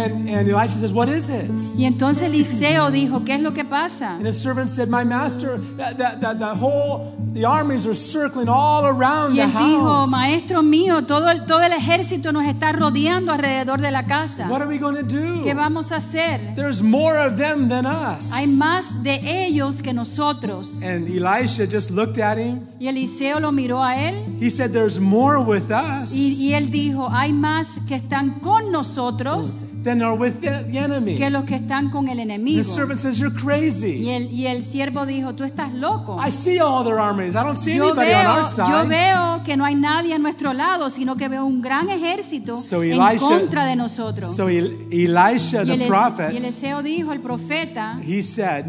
And, and Elisha says, What is it? Y entonces Eliseo dijo, ¿qué es lo que pasa? And his servant said, My master, that, that, that, the whole, the armies are circling all around Y the él dijo, house. maestro mío, todo el, todo el ejército nos está rodeando alrededor de la casa. What are we going to do? ¿Qué vamos a hacer? There's more of them than us. Hay más de ellos que nosotros. And Elisha just looked at him. Y Eliseo lo miró a él He said, There's more with us y, y él dijo, hay más que están con nosotros than are with the, the enemy. que los que están con el The enemigo. servant says, You're Y crazy. el, y el siervo dijo, tú estás loco. I see all their armies. I don't see Yo anybody on veo, our yo side. veo que no hay nadie a nuestro lado, sino que veo un gran ejército So en Elisha- contra de nosotros. So El- Elisha, y, the el, prophet, y Eliseo dijo, el profeta, he said,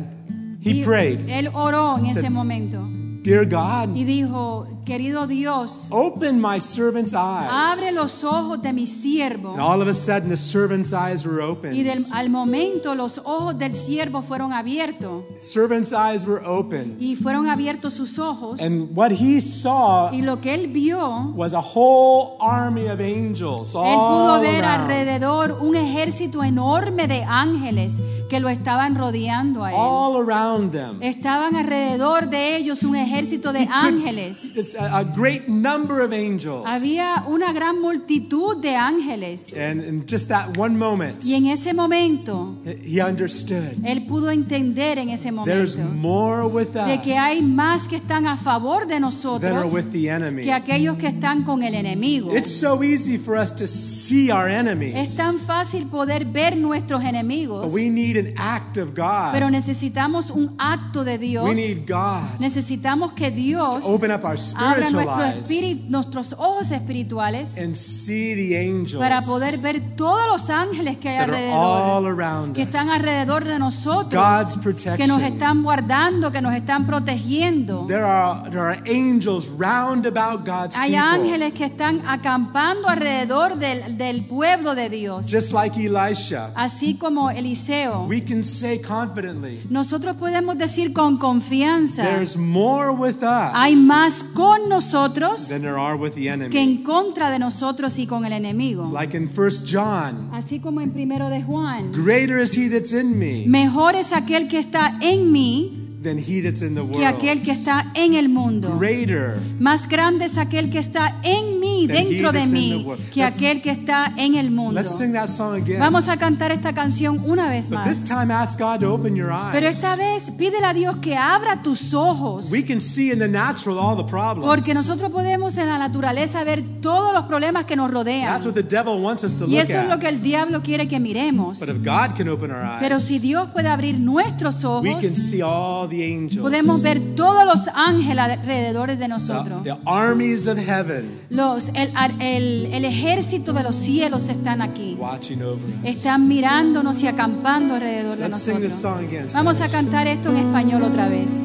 he y- prayed, él oró en ese Said- momento Dear God, y dijo, querido Dios, open my servant's eyes. abre los ojos de mi siervo. And all of a sudden, the servant's eyes were opened. Y del, al momento los ojos del siervo fueron abiertos servant's eyes were opened. y fueron abiertos sus ojos And what he saw y lo que él vio, was a whole army of angels él pudo all ver around. alrededor un ejército enorme de ángeles que lo estaban rodeando a él. All around them. Estaban alrededor de ellos un ejército de ángeles. It's a, a great number of angels. Había una gran multitud de ángeles. And in just that one moment, Y en ese momento, he understood él pudo entender en ese there's momento more with de que hay us más que están a favor de than are nosotros with the enemy. que aquellos que están con el enemigo. It's so easy for us to see our Es enemies. tan fácil poder ver nuestros But enemigos, we need an act of God. pero necesitamos un acto de Dios. We need God Necesitamos que Dios to open up our abra nuestro espíritu, nuestros ojos espirituales and see the angels para poder ver todos los ángeles que hay that are all alrededor, around que están alrededor de nosotros, God's protection. que nos están guardando, que nos están protegiendo. There are, there are angels round about God's Hay people. ángeles que están acampando alrededor del, del pueblo de Dios, Just like Elisha, así como Eliseo. We can say confidently, Nosotros podemos decir con confianza, there's more with us hay más con nosotros than there are with the que enemy. en contra de nosotros y con el enemigo. Like in 1 John, Así como en primero de Juan, greater is he that's in me mejor es aquel que está en mí than he that's in the que aquel world. que está en el mundo. Greater. Más grande es aquel que está en mí, Than he dentro de that's in mí, world. que Let's- aquel que está en el mundo. Let's sing that song again. Vamos a cantar esta canción una vez But this más. time ask God to open your Pero eyes. esta vez pídele a Dios que abra tus ojos. We can see in the natural all the problems. Porque nosotros podemos en la naturaleza ver todos los problemas que nos rodean. That's what the devil wants us to Y look eso es lo que el diablo quiere que miremos. But if God can open our Pero eyes, si Dios puede abrir nuestros we can ojos, see all the angels. podemos ver todos los ángeles alrededor de the, nosotros. the armies of heaven Los, el, el- el ejército de los cielos están aquí. watching over us. Están mirándonos y acampando alrededor de sing this nosotros. Vamos a cantar esto en español otra vez.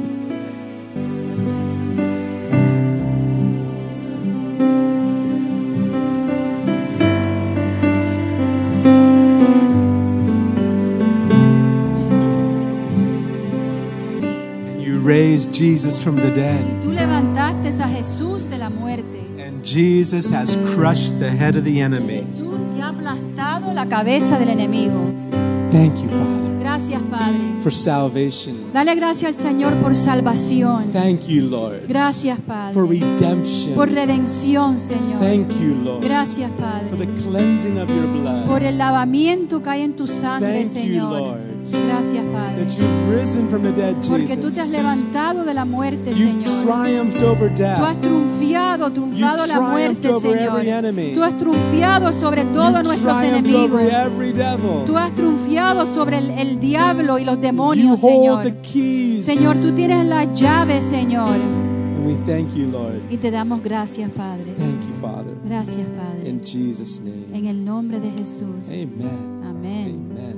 Jesus from the dead. Y tú levantaste a Jesús de la muerte. And Jesus has crushed the head of the enemy. Jesús ha aplastado la cabeza del enemigo. Thank you, Father, Gracias, Padre. for salvation. Dale gracias al Señor por salvación. Thank you, Lord, Gracias, for Padre. redemption. Por redención, Señor. Thank you, Lord, Gracias, for Padre. the cleansing of your blood. Por el lavamiento que hay en tu sangre, Thank you, Señor. Lord, Gracias, Padre. that you've risen from the dead, Porque tú te has levantado de la muerte, You've Señor. triumphed over Tú has triunfado You've la muerte, Señor. every enemy. Tú has triunfiado sobre todos nuestros enemigos. over every devil. Tú has triunfiado sobre el, el diablo y los You demonios, hold Señor. the keys. Señor, tú tienes las llaves, Señor. And we thank you, Lord. Y te damos gracias, Padre. Thank you, Father. Gracias, Padre. In Jesus' name. En el nombre de Jesús. Amen. Amén. Amen.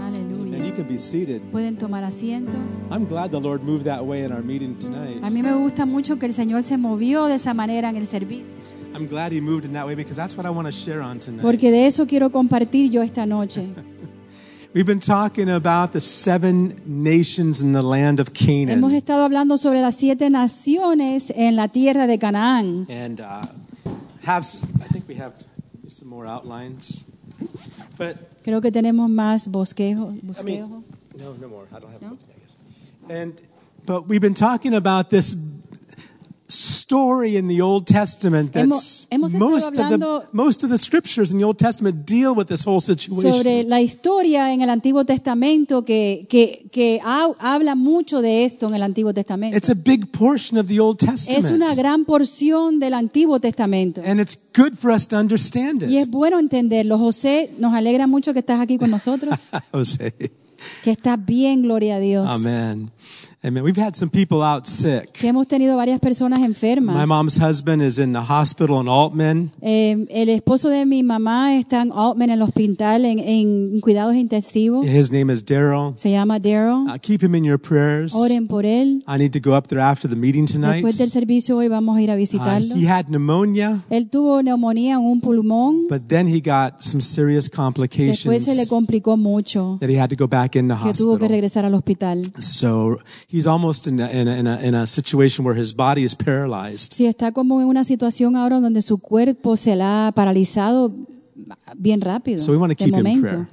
And you Aleluya. can be seated. Pueden tomar asiento. I'm glad the Lord moved that way in our meeting tonight. A mí me gusta mucho que el Señor se movió de esa manera en el servicio. I'm glad He moved in that way because that's what I want to share on tonight. Porque de eso quiero compartir yo esta noche. We've been talking about the seven nations in the land of Hemos Canaan. estado hablando sobre las siete naciones en la tierra de Canaán. And uh, have, I think we have some more outlines. But Creo que tenemos más bosquejos. I mean, no, no more. I don't have No? I guess. And but we've been talking about this story in the Old Testament that's hemos most of the most of the scriptures in the Old Testament deal with this whole situation. sobre la historia en el Antiguo Testamento que, que, que ha- habla mucho de esto en el Antiguo Testamento. It's a big portion of the Old Testament. Es una gran porción del Antiguo Testamento. and it's good for us to understand Y es it. bueno entenderlo. José, nos alegra mucho que estás aquí con nosotros, Jose. que estás bien, gloria a Dios. Amen. Amen. We've had some people out sick. Que hemos tenido varias personas enfermas. My mom's husband is in the hospital in Altman. Eh, el esposo de mi mamá está en Altman, en el hospital, en, en cuidados intensivos. His name is Daryl. Se llama Daryl. Uh, keep him in your prayers. Oren por él. I need to go up there after the meeting tonight. Después del servicio hoy vamos a ir a Uh, visitarlo. he had pneumonia, Él tuvo neumonía en un pulmón. but then he got some serious complications. Después se le complicó mucho, that he had to go back in the que tuvo que hospital. regresar al hospital. So he's almost in a, in, a, in, a, in a situation where his body is paralyzed. Sí, está como en una situación ahora donde su cuerpo se la ha paralizado bien rápido, So we wanna keep him in prayer.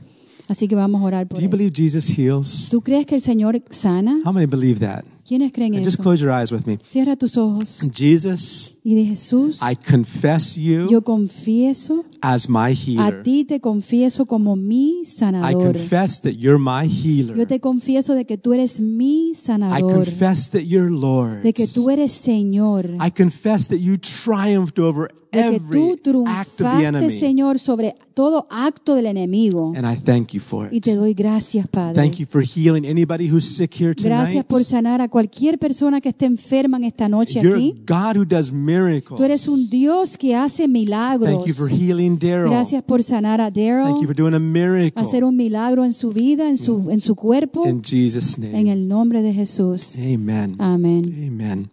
Así que vamos a orar por Do you él. believe Jesus heals? ¿Tú crees que el Señor sana? How many believe that? ¿Quiénes creen And just close your eyes with me. Cierra tus ojos Jesus, y de Jesús, I confess you yo confieso, as my a healer. ti te confieso como mi I sanador. confess that you're my healer. Yo te confieso de que tú eres mi I sanador, confess that you're Lord. de que tú eres Señor, I confess that you triumphed over de que every tú act of the triunfaste, enemy. Señor, sobre todo acto del enemigo. And I thank you for Y it. te doy gracias, Padre. Thank you for healing anybody who's sick here Gracias tonight. por sanar a cualquier persona que esté enferma en esta noche You're aquí. a God who does miracles. Tú eres un Dios que hace milagros. Thank you for healing Daryl. Gracias por sanar a Thank you Daryl, for doing a miracle. hacer un milagro en su vida, en su, en su cuerpo, In Jesus' en name. el nombre de Jesús. Amen. Amén. Amen.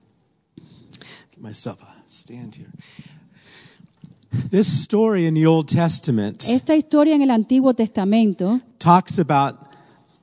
Get myself a stand here. This story in the Old Testament Esta historia en el Antiguo Testamento talks about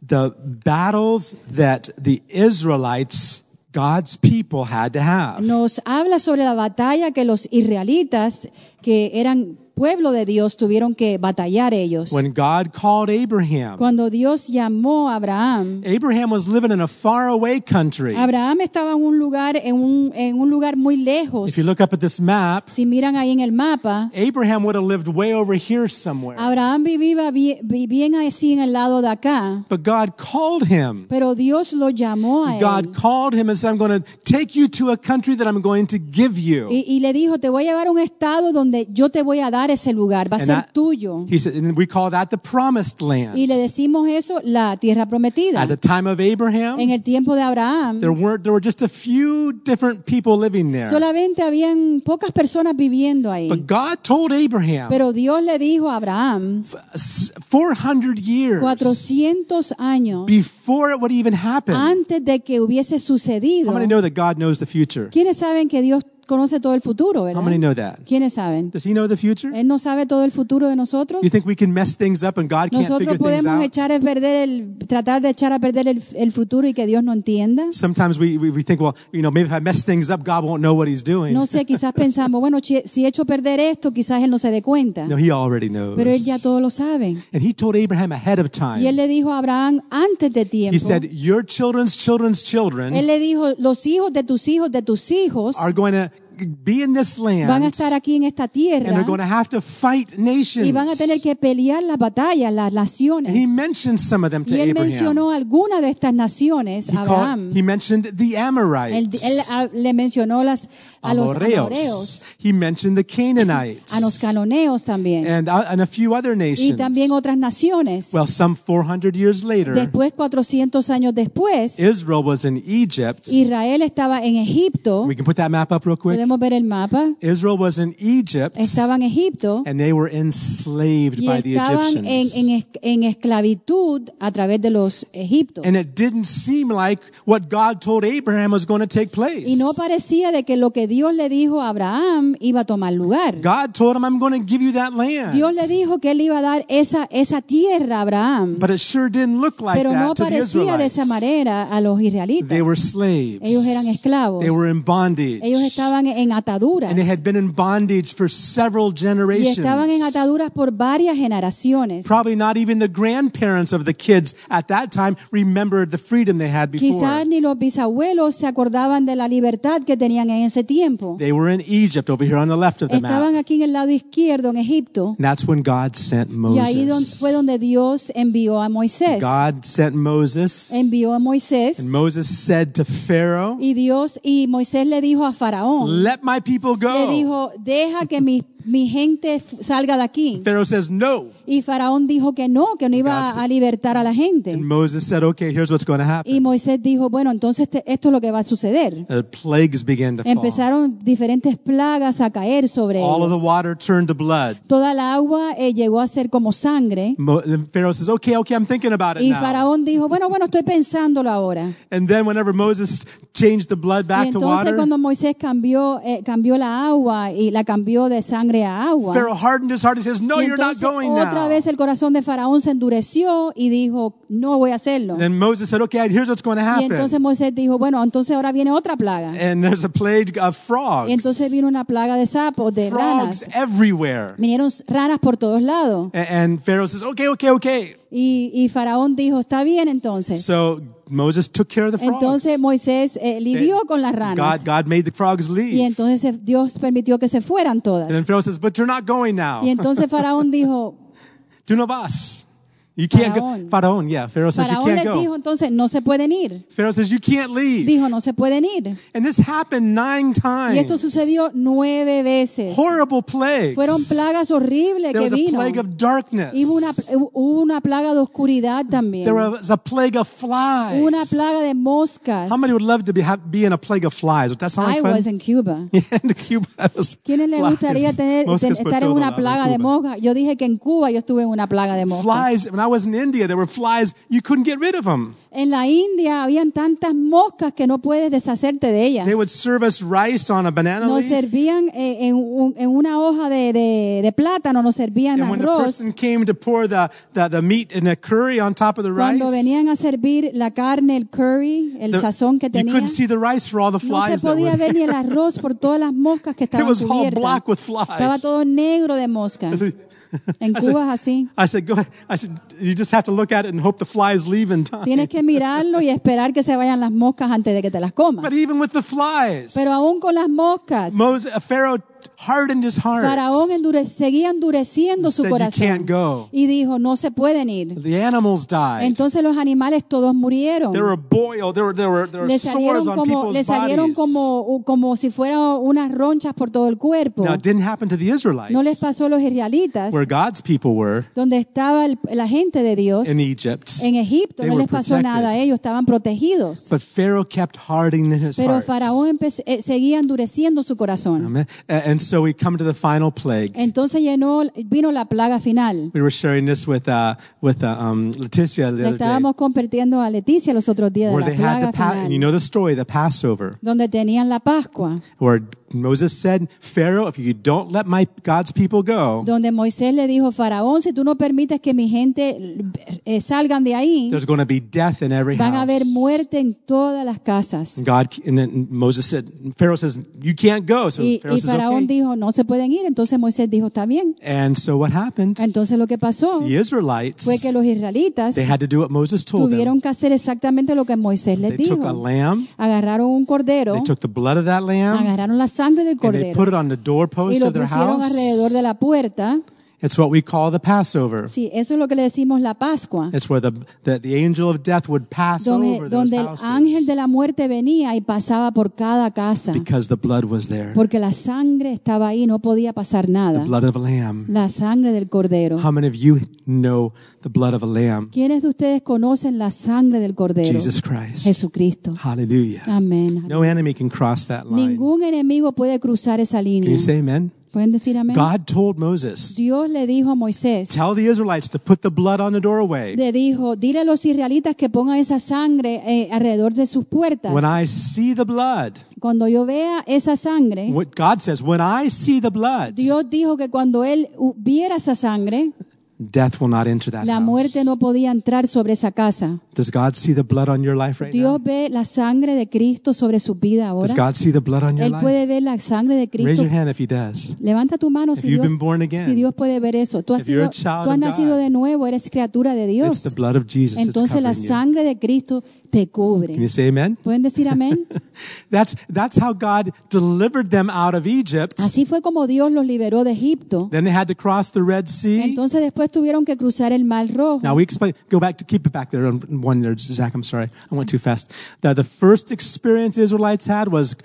the battles that the Israelites, God's people, had to have. nos habla sobre la batalla que los israelitas, que eran pueblo de Dios, tuvieron que batallar ellos. When God called Abraham, Cuando Dios llamó a Abraham, Abraham was living in a faraway country. Abraham estaba en un lugar, en un, en un lugar muy lejos. If you look up at this map, Si miran ahí en el mapa, Abraham would have lived way over here somewhere. Abraham vivía bien, bien así en el lado de acá, But God called him. pero Dios lo llamó a God él. called him and said, I'm going to take you to a country that I'm going to give you. Y, y le dijo, te voy a llevar a un estado donde yo te voy a dar ese lugar, va a And ser that- tuyo. He said, and we call that the promised land. Y le decimos eso, la tierra prometida. At the time of Abraham, En el tiempo de Abraham, there were just a few different people living there. solamente habían pocas personas viviendo ahí. But God told Abraham Pero Dios le dijo a Abraham, s- 400 years 400 años before it would even happen. antes de que hubiese sucedido. How many know that God knows the future? ¿Quiénes saben que Dios conoce todo el futuro, How many know that? ¿Quiénes saben? Does he know the future? Él no sabe todo el futuro de nosotros. You think we can mess things up and God can't Nosotros figure things podemos out? echar a perder el, tratar de echar a perder el, el futuro y que Dios no entienda. Sometimes we, we, we think, well, you know, maybe if I mess things up, God won't know what he's doing. No sé, quizás pensamos, bueno, si si echo a perder esto, quizás Él no se dé cuenta. No, he already knows. Pero Él ya todo lo sabe. And he told Abraham ahead of time. Y Él le dijo a Abraham antes de He tiempo. said, Your children's children's children Él le dijo, los hijos de tus hijos de tus hijos are going to be in this land van a estar aquí en esta and tierra they're going to have to fight nations. y van a tener que pelear las batallas, las naciones. And he mentioned some of them to Y él Abraham. mencionó alguna de estas naciones He, a called- Abraham. he mentioned the Amorites, él, ah, le mencionó las, a los amorreos, He mentioned the Canaanites, a los canoneos también, and, uh, and a few other y nations. también otras naciones. well, some 400 years later, Después, 400 años después, Israel was in Egypt. Israel estaba en Egipto. We can put that map up real quick. Podemos ver el mapa. Israel was in Egypt, Estaba en Egipto and they were enslaved y by the estaban en, Egyptians. en, en esclavitud a través de los egiptos. And it didn't seem like what God told Abraham was going to take place. Y no parecía de que lo que Dios le dijo a Abraham iba a tomar lugar. God told him, I'm going to give you that land. Dios le dijo que él iba a dar esa, esa tierra a Abraham. But it sure didn't look like Pero no to parecía de esa manera a los israelitas. They were slaves. Ellos eran esclavos. They were in bondage. Ellos estaban en, ataduras. And they had been in bondage for several Y generations. estaban en ataduras por varias generaciones. Probably not even the grandparents of the kids at that time remembered the freedom they had before. Quizás ni los bisabuelos se acordaban de la libertad que tenían en ese tiempo. They were in Egypt over here on the left of the Estaban map. aquí en el lado izquierdo, en Egipto. And that's when God sent Y ahí don- Moses. fue donde Dios envió a Moisés. God sent Moses. Envió a Moisés. And Moses said to Pharaoh, Y Dios y Moisés le dijo a Faraón, Let my people le go. dijo, deja que mi, mi gente salga de aquí. Pharaoh says, No. Y Faraón dijo que no, que no iba a libertar a la gente. And Moses said, Okay, here's what's going to Y happen. Moisés dijo, bueno, entonces te- esto es lo que va a suceder. Plagues began to fall. Empezaron diferentes plagas a caer sobre All of the water turned to blood. Toda agua eh, llegó a ser como sangre. Mo- Pharaoh says, Okay, okay, I'm thinking about it Y now. Faraón dijo, bueno, bueno, estoy pensándolo ahora. And then whenever Moses changed the blood Y back to entonces water, cuando Moisés cambió, eh, cambió la agua y la cambió de sangre a agua. Pharaoh hardened his heart and says, No, y you're not entonces going otra now. vez el corazón de Faraón se endureció y dijo, no voy a hacerlo. And then Moses said, Okay, here's what's going to Y happen. entonces Moisés dijo, bueno, entonces ahora viene otra plaga. and there's a plague of frogs. Y entonces vino una plaga de sapos, de frogs ranas. everywhere. Vinieron ranas por todos lados. A- And Pharaoh says, Okay, okay, okay. Y, y Faraón dijo, está bien entonces. So Moses took care of the frogs. Entonces Moisés eh, lidió con las God, ranas. God made the frogs Y leave. entonces eh, Dios permitió que se fueran todas. And then Pharaoh says, But you're not going now. Y entonces Faraón dijo, Do no vas. You can't Faraón. go. Pharaoh, yeah. Pharaoh says, You Faraón can't les go. dijo entonces, no se pueden ir. Pharaoh says, You can't leave. Dijo, no se pueden ir. And this happened nine times. Y esto sucedió nueve veces. Horrible plagues. Fueron plagas horribles There que was a plague of darkness. Y hubo una, hubo una plaga de oscuridad también. There was a plague of flies. Una plaga de moscas. How many would love to be, have, be in a plague of flies? Would that sound like I fun? was in Cuba. Yeah, in Cuba, it was ¿Quiénes les gustaría tener, ten- estar en una plaga de Cuba. moscas? Yo dije que en Cuba yo estuve en una plaga de moscas. Flies, when I was in India, there were flies, you couldn't get rid of them. En la India habían tantas moscas que no puedes deshacerte de ellas. They would serve us rice on a banana Nos leaf. servían eh, en, un- en una hoja de, de- de plátano, nos servían And arroz. person came to pour the, the, the meat in a curry on top of the rice, Cuando venían a servir la carne, el curry, el the- sazón que you tenía, couldn't see the rice for all the no se podía ver ni el arroz por todas las moscas que It estaban was all cubiertas. black with flies. Estaba todo negro de moscas. En I said- Cuba es así. I said, go ahead. I said, you just have to look at it and hope the flies leave in time. Tienes que mirarlo y esperar que se vayan las moscas antes de que te las comas. But even with the flies, Pero aún con las moscas, Moses, uh, Pharaoh hardened his heart. Faraón endure- seguía endureciendo su Said, "You corazón can't go." y dijo, no se pueden ir. The animals died. Entonces los animales todos murieron. There were boiled. There were there were there were sores salieron, on como, people's le salieron bodies. como, como si fueran unas ronchas por todo el cuerpo. Now it didn't happen to the Israelites, No les pasó a los israelitas, where God's people were donde estaba el- la gente de Dios. in Egypt. En Egipto They no les pasó protected. nada, ellos estaban protegidos. But Pharaoh kept hardening his Pero. Faraón eh, seguía endureciendo su corazón. Amen. And so we come to the final plague. Entonces llenó, vino la plaga final. We were sharing this with uh, with uh, um, Leticia the Le other day, estábamos compartiendo a Leticia los otros días de where la they had the pa- and you know the story, the Passover, donde tenían la Pascua, where Moses said, "Pharaoh, if you don't let my God's people go, donde Moisés le dijo, Faraón, si tú no permites que mi gente eh, salgan de ahí, there's going to be death in every van a haber house." muerte en todas las casas. And God and then Moses said, Pharaoh says, "You can't go." So Y, Pharaoh y says, Faraón "Okay." dijo, no se pueden ir. Entonces Moisés dijo, está bien. And so what happened? Entonces lo que pasó The Israelites fue que los israelitas they had to do what Moses told them. tuvieron que hacer exactamente lo que Moisés les They took a dijo. lamb, Agarraron un cordero, they took the blood of that lamb, agarraron la sangre del and they cordero put it on the y doorpost lo of their pusieron house. alrededor de la puerta. It's what we call the Passover. Sí, eso es lo que le decimos la Pascua, It's where the, the, the angel of death would pass donde, over those donde el houses ángel de la muerte venía y pasaba por cada casa, because the blood was there. porque la sangre estaba ahí, no podía pasar nada. The blood of a lamb. La sangre del cordero. How many of you know the blood of a lamb? ¿Quiénes de ustedes conocen la sangre del cordero? Jesus Christ. Jesucristo. Hallelujah. Amén. No enemy can cross that line. Ningún enemigo puede cruzar esa línea. Can you say amen? ¿Pueden decir amén? God told Moses, Dios le dijo a Moisés, tell the Israelites to put the blood on the doorway. le dijo, dile a los israelitas que pongan esa sangre eh, alrededor de sus puertas. When I see the blood, Cuando yo vea esa sangre, what God says, when I see the blood, Dios dijo que cuando él viera esa sangre, death will not enter that La house. muerte no podía entrar sobre esa casa. Does God see the blood on your life right Dios now? ve la sangre de Cristo sobre su vida Does ahora. God see the blood on your Él life? puede ver la sangre de Raise Cristo. your hand if He does. Levanta tu mano If si you've Dios, been born again, si Dios puede ver eso. Tú has, If you're a sido, child tú has of nacido God, de nuevo, eres criatura de it's the Dios. blood of Jesus that's Entonces la sangre de Cristo te Can you cubre. say Amen? ¿Pueden decir amén? That's that's how God delivered them out of Egypt. Así fue como Dios los liberó de Egipto. Then they had to cross the Red Sea. Entonces después tuvieron que cruzar el Mar Rojo. Now we explain. Go back to keep it back there on one there, Zach. I'm sorry, I went too fast. The, the first experience Israelites had was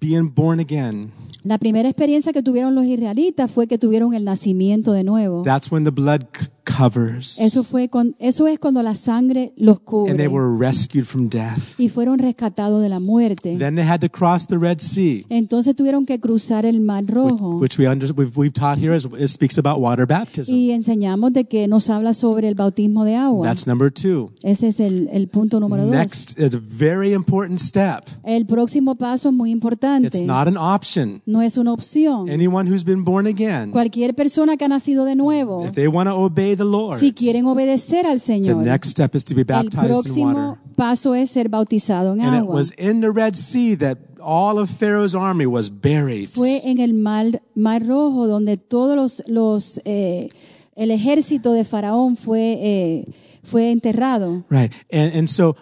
being born again. La primera experiencia que tuvieron los israelitas fue que tuvieron el nacimiento de nuevo. That's when the blood covers, Eso fue con, eso es cuando la sangre los and they cubre were rescued from death. y fueron rescatados de la muerte. Then they had to cross the Red Sea, Entonces tuvieron que cruzar el Mar which, Rojo. which we under, we've, we've taught here. Is, it speaks about water baptism. Y enseñamos de que nos habla sobre el bautismo de agua. That's number two. Ese es el, el punto número dos. Next is a very important step. El próximo paso es muy importante. It's not an option. No es una opción. Anyone who's been born again, Cualquier persona que ha nacido de nuevo, if they want to obey the Lord, si quieren obedecer al the Señor, next step is to be el baptized in water. paso es ser bautizado en And it was in the Red Sea that all of Pharaoh's army was buried. Fue en el mar, mar Rojo donde todos los, los eh, el ejército de Faraón fue, eh, fue enterrado. Right. And, and so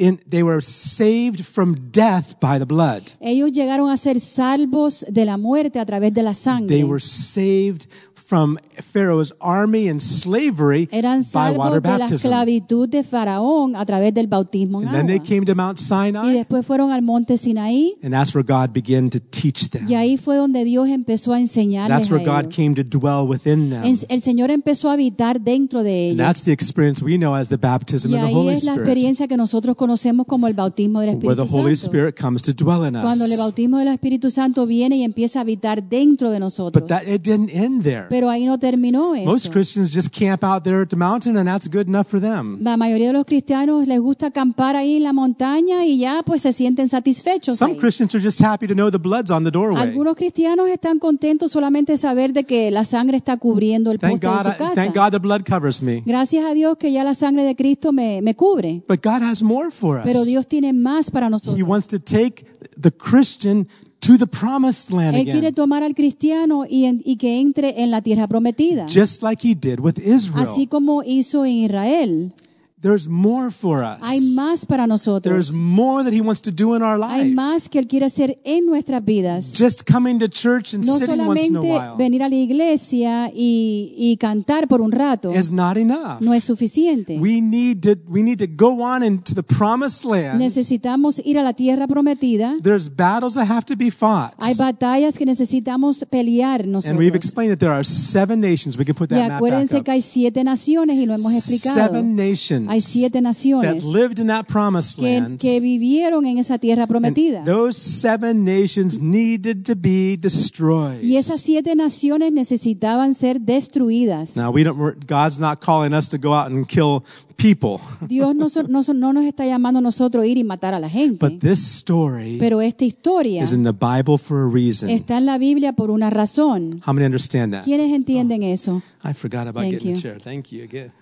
in, they were saved from death by the blood. Ellos llegaron a ser salvos de la muerte a través de la sangre. They were saved from Pharaoh's army and slavery Eran by water de la baptism. esclavitud de Faraón a través del bautismo en And then they agua. came to Mount Y Sinai, después fueron al monte Sinaí and that's where God began to teach them. y ahí fue donde Dios empezó a enseñarles That's a where God ellos. came to dwell within them. En- El Señor empezó a habitar dentro de And ellos. that's the experience we know as the baptism Y of the ahí Holy es la Spirit, experiencia que nosotros conocemos como el bautismo del where the Espíritu Holy Santo. Spirit comes to dwell in Cuando el us. bautismo del Espíritu Santo viene y empieza a habitar dentro de nosotros. But that it didn't end there. Pero ahí no terminó Most eso. Christians just camp out there at the mountain, and that's good enough for them. La mayoría de los cristianos les gusta acampar ahí en la montaña y ya pues se sienten satisfechos. Some ahí. Christians are just happy to know the blood's on the doorway. Algunos cristianos están contentos solamente de saber de que la sangre está cubriendo el Thank poste God, de su casa. thank God the blood covers me. Gracias a Dios que ya la sangre de Cristo me, me cubre. But God has more for Pero us. Dios tiene más para He nosotros. wants to take the Christian to the promised land Él quiere again, tomar al cristiano y, en- y que entre en la tierra prometida. just like He did with Israel. Así como hizo en Israel. There's more for us. Hay más para nosotros. There's more that He wants to do in our Hay life. más que Él quiere hacer en nuestras vidas. Just coming to church and No sitting once in a while venir a la iglesia y, y cantar por un rato is not enough. no es suficiente. We need to we need to go on into the promised land. Necesitamos ir a la tierra prometida. There's battles that have to be fought. Hay batallas que necesitamos pelear And we've nosotros. explained that there are seven nations. We can put Y that map back acuérdense que hay siete naciones y lo hemos explicado. Seven nations Hay siete that lived in that promised land. que vivieron en esa tierra prometida. those seven nations needed to be destroyed. Y esas siete naciones necesitaban ser destruidas. Now we don't. God's not calling us to go out and kill people, Dios no, no no nos está llamando a nosotros a ir y matar a la gente. but this story Pero esta historia is in the Bible for a reason. está en la Biblia por una razón. How many understand that? ¿Quiénes entienden oh, eso? I forgot about Thank getting you. the chair. Thank you again.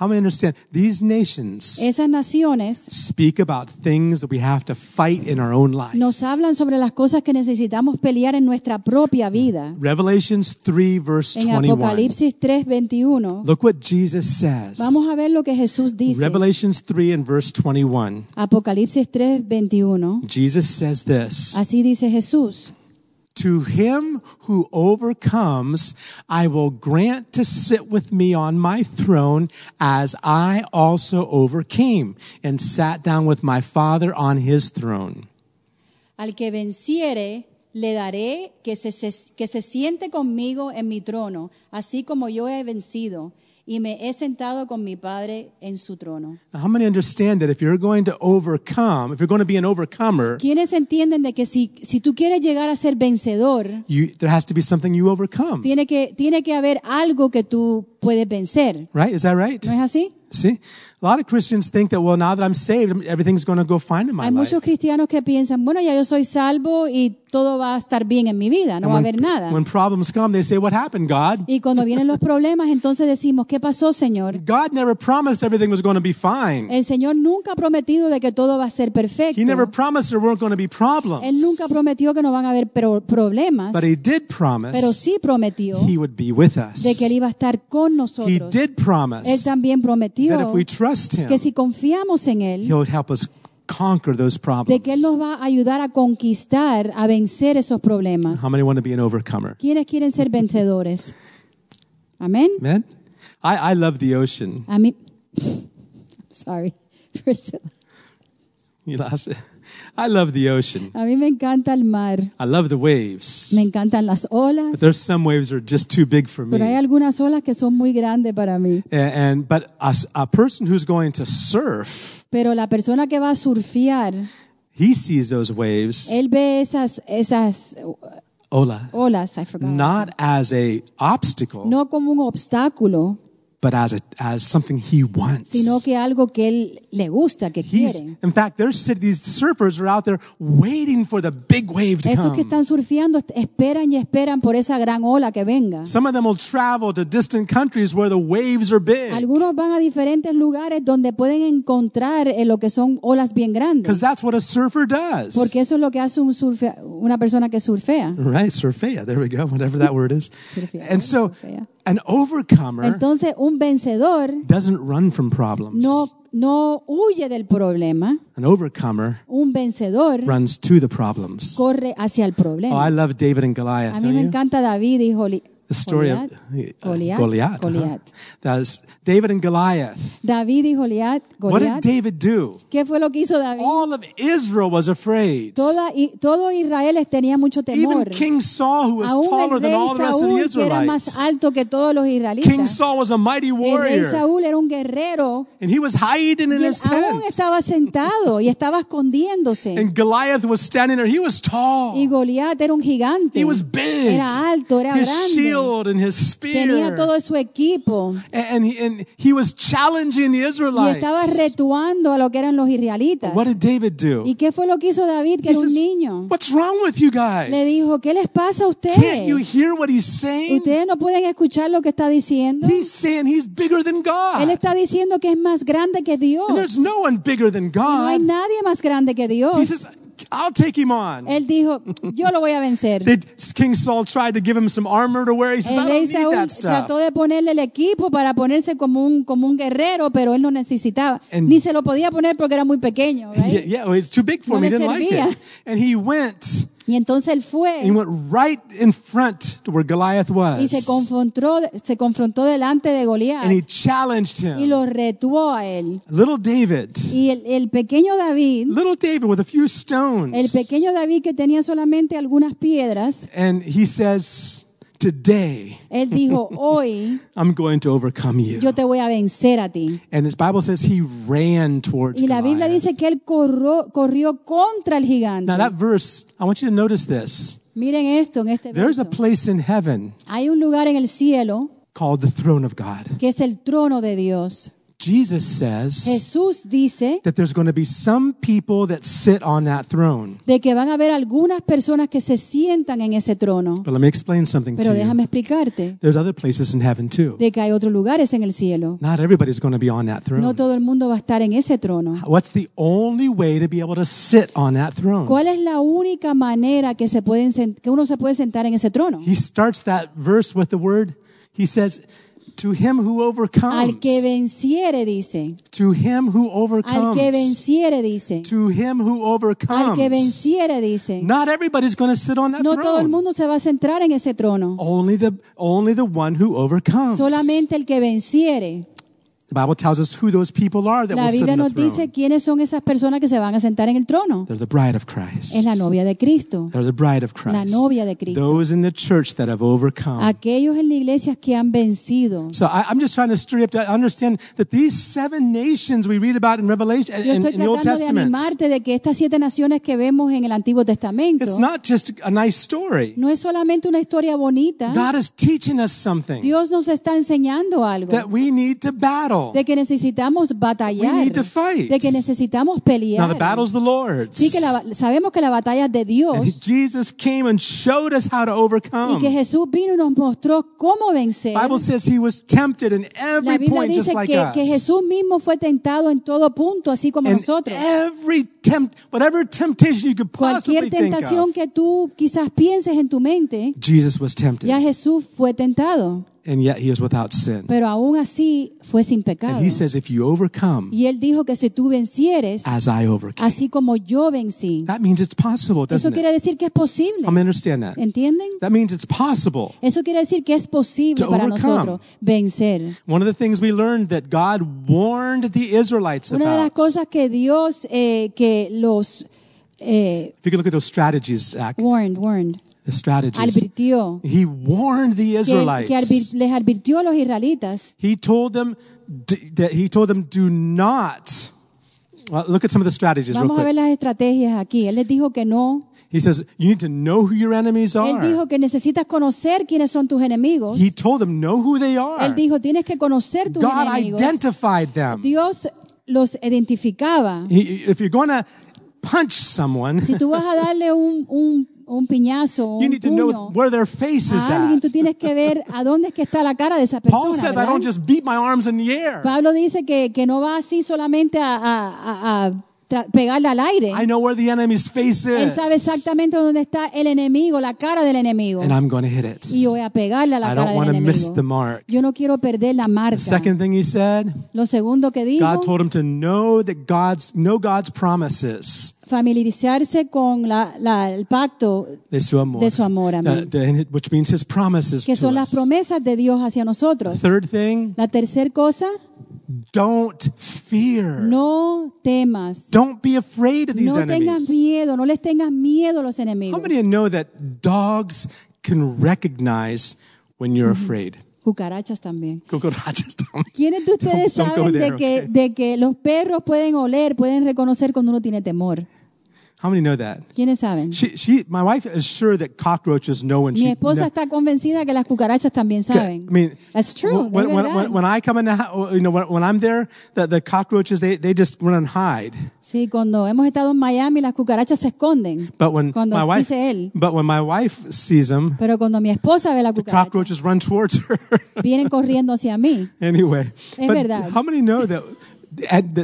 How many understand? These nations Esas naciones speak about things that we have to fight in our own life. nos hablan sobre las cosas que necesitamos pelear en nuestra propia vida. Revelations 3, verse En 21. Apocalipsis 3:21 Look what Jesus says. vamos a ver lo que Jesús dice. Revelations 3 and verse 21. Apocalipsis 3:21. Jesus says this Así dice Jesús. To him who overcomes, I will grant to sit with me on my throne as I also overcame and sat down with my Father on his throne. Al que venciere, le daré que se, que se siente conmigo en mi trono, así como yo he vencido y me he sentado con mi Padre en su trono. Now, how many understand that if you're going to overcome, if you're going to be an overcomer, ¿Quiénes entienden de que si, si tú quieres llegar a ser vencedor, you, there has to be something you overcome? tiene que, tiene que haber algo que tú puedes vencer? Right? Is that right? ¿No es así? See? A lot of Christians think that, well, now that I'm saved, everything's going to go fine in my Hay life. muchos cristianos que piensan, bueno, ya yo soy salvo y todo va a estar bien en mi vida, no va a haber nada. When problems come, they say, what happened, God? Y cuando vienen los problemas, entonces decimos, ¿qué pasó, Señor? God never promised everything was going to be fine. El Señor nunca ha prometido de que todo va a ser perfecto. He never promised there weren't going to be problems. Él nunca prometió que no van a haber pro- problemas, But he did promise pero sí prometió he would be with us. de que Él iba a estar con He nosotros. did promise Él también that prometió if we trust him, que si confiamos en Él, he'll help us conquer those problems. de que Él nos va a ayudar a conquistar, a vencer esos problemas. How many want to be an overcomer? ¿Quiénes quieren ser vencedores? Amén. Amen? I, I love the ocean. A mí. Sorry. Priscilla. You lost it. I love the ocean. A mí me encanta el mar. I love the waves. Me encantan las olas. But there's some waves that are just too big for me. Pero hay algunas olas que son muy grandes para mí. And, and but a person who's going to surf, Pero la persona que va a surfear, he sees those waves, él ve esas, esas Ola, olas, I forgot. not as a obstacle, no como un obstáculo, but as a as something he wants. sino que algo que él le gusta, que He's, quiere. in fact, there's these surfers are out there waiting for the big wave to Estos que están surfeando esperan y esperan por esa gran ola que venga. Some of them will travel to distant countries where the waves are big, Algunos van a diferentes lugares donde pueden encontrar eh, lo que son olas bien grandes. because that's what a surfer does. Porque eso es lo que hace un surfe- una persona que surfea. Right, surfea. There we go. Whatever that word is. Surfea, And so, surfea. An overcomer Entonces, un vencedor doesn't run from problems. no, no huye del problema. An overcomer Un vencedor runs to the problems. corre hacia el problema. Oh, I love David and Goliath. A mí don't me you? encanta David y Joli- The story of uh, Goliat. Goliath. uh-huh. Goliat. That's David and Goliath. David y Goliat. What did David do? ¿Qué fue lo que hizo David? All of Israel was afraid. Toda, todo Israel tenía mucho Even. King Saul, who was Aún taller than all the rest of the Saúl, que era más Israelites. alto que todos los King. Saul was a mighty El rey warrior, Saúl era un guerrero and he was hiding in his aún tent. estaba sentado y estaba escondiéndose. And Goliath was standing there. He was tall. Y Goliat era un gigante. He was big. Era alto, era his grande. Shield and his spear. Tenía todo su equipo. and, he, and he was challenging the Y Israelites. estaba retuando a lo que eran los israelitas. What did David do? ¿Y qué fue lo que hizo David, que He era un niño? What's wrong with you guys? Le dijo, ¿qué les pasa a Can't you ustedes? hear what he's saying? ¿Ustedes no pueden escuchar lo que está diciendo? He's saying he's bigger than Él God. está diciendo que es más grande que Dios. And there's no one bigger than No hay God. nadie más grande que He Dios. says, I'll take him on. Él dijo, yo lo voy a vencer. Did King Saul tried to give him some armor to wear? He says, El I don't need that stuff. trató de ponerle el equipo para ponerse como un, como un guerrero, pero él no necesitaba. And- Ni se lo podía poner porque era muy pequeño. right? Yeah, yeah, well, it's too big for No me. Didn't like servía. it. And he went. Y entonces él fue He went right in front to where Goliath y se was. confrontó, se confrontó delante de Goliat And he challenged y him. lo retuó a él. Little David, Y el, el pequeño David, little David with a few el stones. pequeño David que tenía solamente algunas piedras, And he says, Today él dijo, hoy I'm going to overcome you. yo te voy a vencer a ti. And his Bible says he ran towards Y la Biblia Goliath. dice que él corrió, corrió contra el gigante. Now that verse, I want you to notice this. Miren esto en este There's a place in heaven Hay un lugar en el cielo called the throne of God. que es el trono de Dios. Jesus says Jesús dice that there's going to be some people that sit on that throne. de que van a haber algunas personas que se sientan en ese trono. But let me explain something Pero to you. déjame explicarte There's other places in heaven too. de que hay otros lugares en el cielo. Not everybody's going to be on that throne. No todo el mundo va a estar en ese trono. What's the only way to be able to sit on that throne? ¿Cuál es la única manera que se pueden que uno se puede sentar en ese trono? He starts that verse with the word, he says, to him who overcomes. Al que venciere dice, To him who overcomes. al que venciere dice, To him who overcomes. al que venciere dice. Not everybody's going to sit on that No todo el mundo se va a centrar en ese trono. Only the only the one who overcomes. Solamente el que venciere. The Bible tells us who those people are that La will sit Biblia on the nos throne. dice quiénes son esas personas que se van a sentar en el trono. They're the bride of Christ. Es la novia de Cristo. They're the bride of Christ. La novia de Cristo. Those in the church that have overcome. Aquellos en la iglesia que han vencido. So I, I'm just trying to stir you up to understand that these seven nations we read about in Revelation Yo in, estoy in the Old tratando de Testament. animarte de que estas siete naciones que vemos en el Antiguo Testamento It's not just a nice story. no es solamente una historia bonita. God is teaching us something Dios nos está enseñando algo that we need to battle. Battle. de que necesitamos We batallar, need to fight. de que necesitamos Now pelear. the battle's the Lord's. Sí que la- sabemos que la batalla es de And Dios Jesus came and showed us how to y overcome. que Jesús vino y nos mostró cómo vencer. Bible says he was tempted in La every Biblia point just dice like que, us. que Jesús mismo fue tentado en todo punto, así como and nosotros. every tempt, whatever temptation you could possibly Cualquier think tentación of, que tú quizás pienses en tu mente, Jesus was tempted, ya Jesús fue tentado, and yet he was without sin. pero aún así fue sin pecado. And he says, if you overcome Y él dijo que si tú vencieres, as I overcame, así como yo vencí, that means it's possible, doesn't Eso quiere decir que es posible. I'm understand that. ¿Entienden? That means it's possible. Eso quiere decir que es posible To para overcome. nosotros vencer. One of the things we learned that God warned the Israelites Una de las about. cosas que Dios, eh, que los eh, If you could look at those strategies, Zach, warned, warned, advirtió, He warned the Israelites. les advirtió a los israelitas He told them that he told them do not. Well, look at some of the strategies Vamos a ver las estrategias aquí. Él les dijo que no. He says you need to know who your enemies Él are. dijo que necesitas conocer quiénes son tus enemigos. He told them know who they are. Él dijo tienes que conocer tus God enemigos. identified them. Dios los identificaba. He- if you're going to punch someone, Si tú vas a darle un, un, un piñazo, you un need to know where their face is a alguien, at. tú tienes que ver a dónde es que está la cara de esa Paul persona. says I ¿verdad? don't just beat my arms in the air. Pablo dice que, que no va así solamente a, a- a- a tra- pegarle al aire. I know where the enemy's face Él is. sabe exactamente dónde está el enemigo, la cara del enemigo. And I'm going to hit it. Y yo voy a pegarle a la I cara don't want del to miss enemigo. the mark. Yo no quiero perder la marca. The second thing he said, Lo segundo que dijo, God told him to know that God's know God's promises. Familiarizarse con la- la- el pacto, De su amor. De su amor, amén. Uh, which means his promises que to son las us. promesas de Dios hacia nosotros. Third thing, La tercera cosa, don't fear. no temas. Don't be afraid of these No tengas enemies. miedo, no les tengas miedo a los How enemigos. many of you know that dogs can recognize when you're afraid? Cucarachas también. Cucarachas don't. ¿Quiénes de ustedes Don't- don't saben de there, que, okay. de que los perros pueden oler, pueden reconocer cuando uno tiene temor? How many know that? ¿Quiénes saben? She, she, my wife is sure that cockroaches know when Mi she. esposa está convencida que las cucarachas también saben. I mean, That's true. When, when, when, when I come in, the house, oh, you know, when, when I'm there, the, the cockroaches they, they just run and hide. Sí, cuando hemos estado en Miami, las cucarachas se esconden. But when Cuando my wife, dice él. but when my wife sees them, Pero cuando mi esposa ve la the cockroaches run towards her. vienen corriendo hacia mí. anyway, Es verdad. how many know that,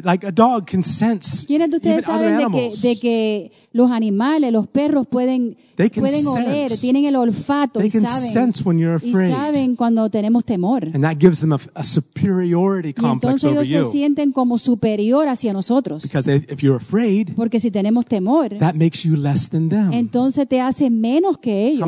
like a dog can sense ¿Quiénes de ustedes saben de que, de que los animales, los perros pueden, pueden oler, sense. tienen el olfato y saben, sense when you're y afraid. saben cuando tenemos temor? and that gives them a, a superiority Y entonces ellos se sienten como superior hacia nosotros. Because they, if you're afraid, Porque si tenemos temor, that makes you less than them. entonces te hace menos que ellos.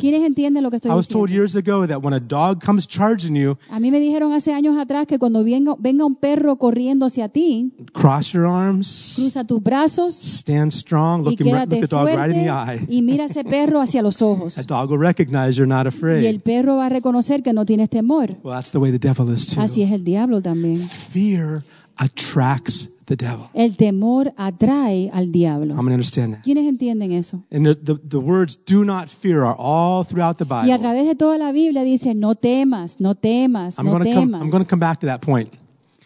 ¿Quiénes entienden lo que estoy I was told diciendo? years ago that when a dog comes charging you, A mí me dijeron hace años atrás que cuando venga, venga un perro corriendo hacia ti, cross your arms, cruza tus brazos stand strong, y look, him, right- look the dog right in the eye. y mira a ese perro hacia los ojos. That dog will recognize you're not Y afraid. el perro va a reconocer que no tienes temor. Well, that's the way the devil is too. Así es el diablo también. Fear attracts the devil. El temor atrae al diablo. Many understand that? ¿Quiénes entienden eso? And the, the, the words do not fear are all throughout the Y a Bible. través de toda la Biblia dice, no temas, no temas, I'm no going to come, temas. I'm going to come back to that point.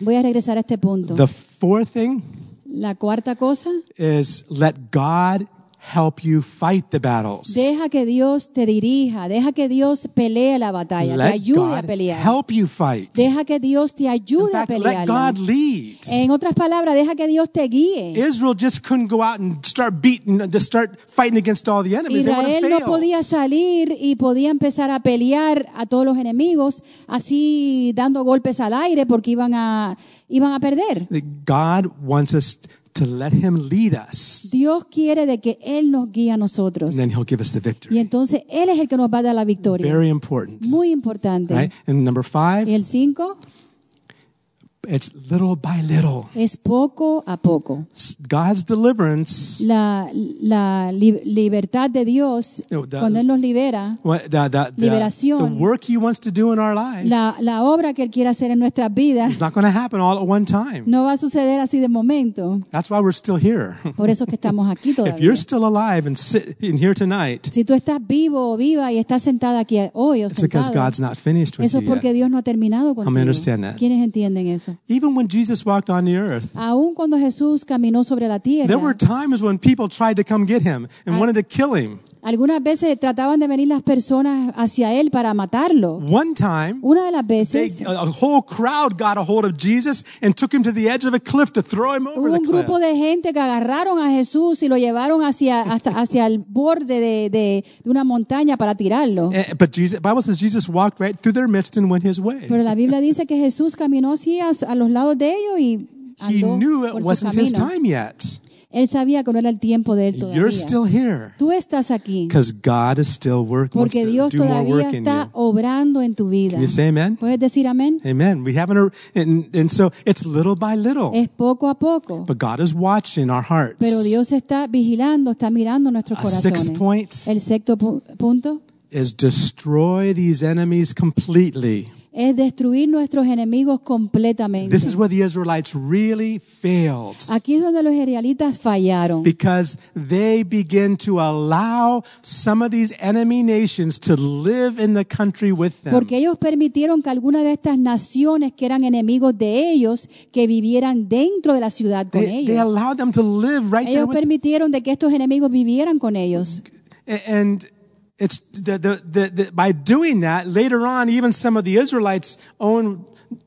Voy a regresar a este punto. The fourth thing La cuarta cosa, is let God help you fight the battles. deja que Dios te dirija, deja que Dios pelee la batalla, te Let ayude a God pelear. help you fight. Deja que Dios te ayude a fact, let pelear. God lead. En otras palabras, deja que Dios te guíe. Israel just couldn't go out and start beating, to start fighting against all the enemies. Israel no podía salir y podía empezar a pelear a todos los enemigos, así dando golpes al aire porque iban a, iban a perder. God wants us to let Him lead us, Dios quiere de que Él nos guíe a nosotros. and then He'll give us the Y victory. entonces Él es el que nos va a dar la victoria. Very important. Muy importante. Right? And number Y five, el 5, It's little by little. Es poco a poco. God's deliverance, La, la li- libertad de Dios, the- cuando Él nos libera, the, the, Liberación. the work He wants to do in our life, la, la obra que Él quiere hacer en nuestras vidas, it's not going to happen all at one time. no va a suceder así de momento. That's why we're still here. Por eso es que estamos aquí If todavía. you're still alive and sit in here tonight, Si tú estás vivo o viva y estás sentada aquí hoy o it's because God's not finished with eso es porque. Dios no ha terminado contigo. understand that. ¿Quiénes entienden eso? Even when Jesus walked on the earth, Aún cuando Jesús caminó sobre la tierra, there were times when people tried to come get him and ah. wanted to kill him. Algunas veces trataban de venir las personas hacia él para matarlo. One time, Una de las veces a a whole crowd got a hold of Jesus and took him to the edge of a cliff to throw him over the un grupo cliff. de gente que agarraron a Jesús y lo llevaron hacia, hasta, hacia el borde de, de- de una montaña para tirarlo. Eh, But Jesus, Bible says Jesus walked right through their midst and went his way. Pero la Biblia dice que Jesús caminó así a, a los lados de ellos y He knew it por su wasn't his time yet. Él sabía que no era el tiempo de él todavía. You're still here Tú estás aquí because God is still working. porque Dios do todavía está you. obrando en tu vida. Can you say amen? ¿Puedes decir amén? Amen. We haven't, and, and so it's little by little. Es poco a poco. But God is watching our hearts. Pero Dios está vigilando, está mirando nuestros A sixth corazones. point El sexto pu- punto is destroy these enemies completely. Es destruir nuestros enemigos completamente. This is where the Israelites really failed Aquí es donde los israelitas fallaron. because they begin to allow some of these enemy nations to live in the country with them. Porque ellos permitieron que algunas de estas naciones que eran enemigos de ellos, que vivieran dentro de la ciudad con They, they ellos. allowed them to live right there Ellos with permitieron de que estos enemigos vivieran con ellos. And it's the, the, the, the, by doing that, later on, even some of the Israelites' own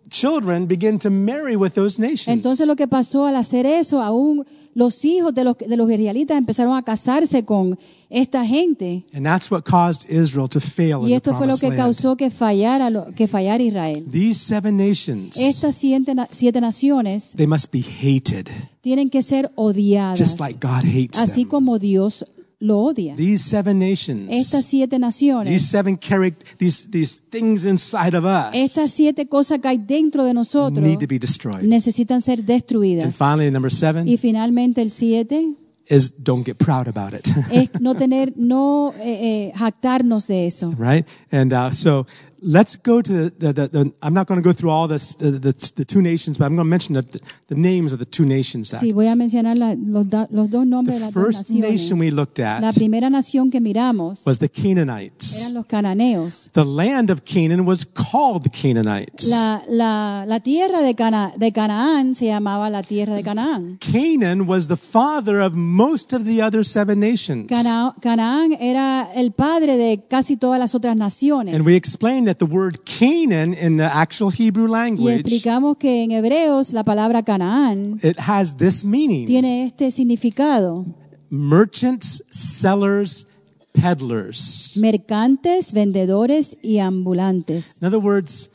children begin to marry with those nations. Entonces lo que pasó al hacer eso, aún los hijos de los, de los israelitas empezaron a casarse con esta gente. and that's what caused Israel to fail in Y the esto fue lo que land. causó que fallara, que fallara Israel. These seven nations, Estas siete, siete naciones they must be hated, tienen que ser odiadas, just like God hates así them. como Dios lo odia. These seven nations, Estas siete naciones, these seven these these things inside of us, estas siete cosas que hay dentro de nosotros need to be destroyed. necesitan ser destruidas. And finally, number seven Y finalmente el siete is don't get proud about it. es no tener, no eh, eh, jactarnos de eso. right? And uh, so let's go to the, the, the, I'm not going to go through all this, the, two nations, but I'm going to mention the, the names of the two nations. That, Sí, voy a mencionar la- los, da- los dos nombres de the las dos first nation we looked La at primera nación que miramos was the Canaanites. eran los cananeos. The land of Canaan was called the Canaanites. La, la, la tierra de, Cana- de Canaán se llamaba la tierra de Canaán. Canaan was the father of most of the other seven nations. Cana- Canaán era el padre de casi todas las otras naciones. And we explained that the word Canaan in the actual Hebrew Y language, explicamos que en hebreos la palabra Canaán it has this meaning. tiene este significado. Merchants, sellers, peddlers. Mercantes, vendedores y ambulantes. In other words,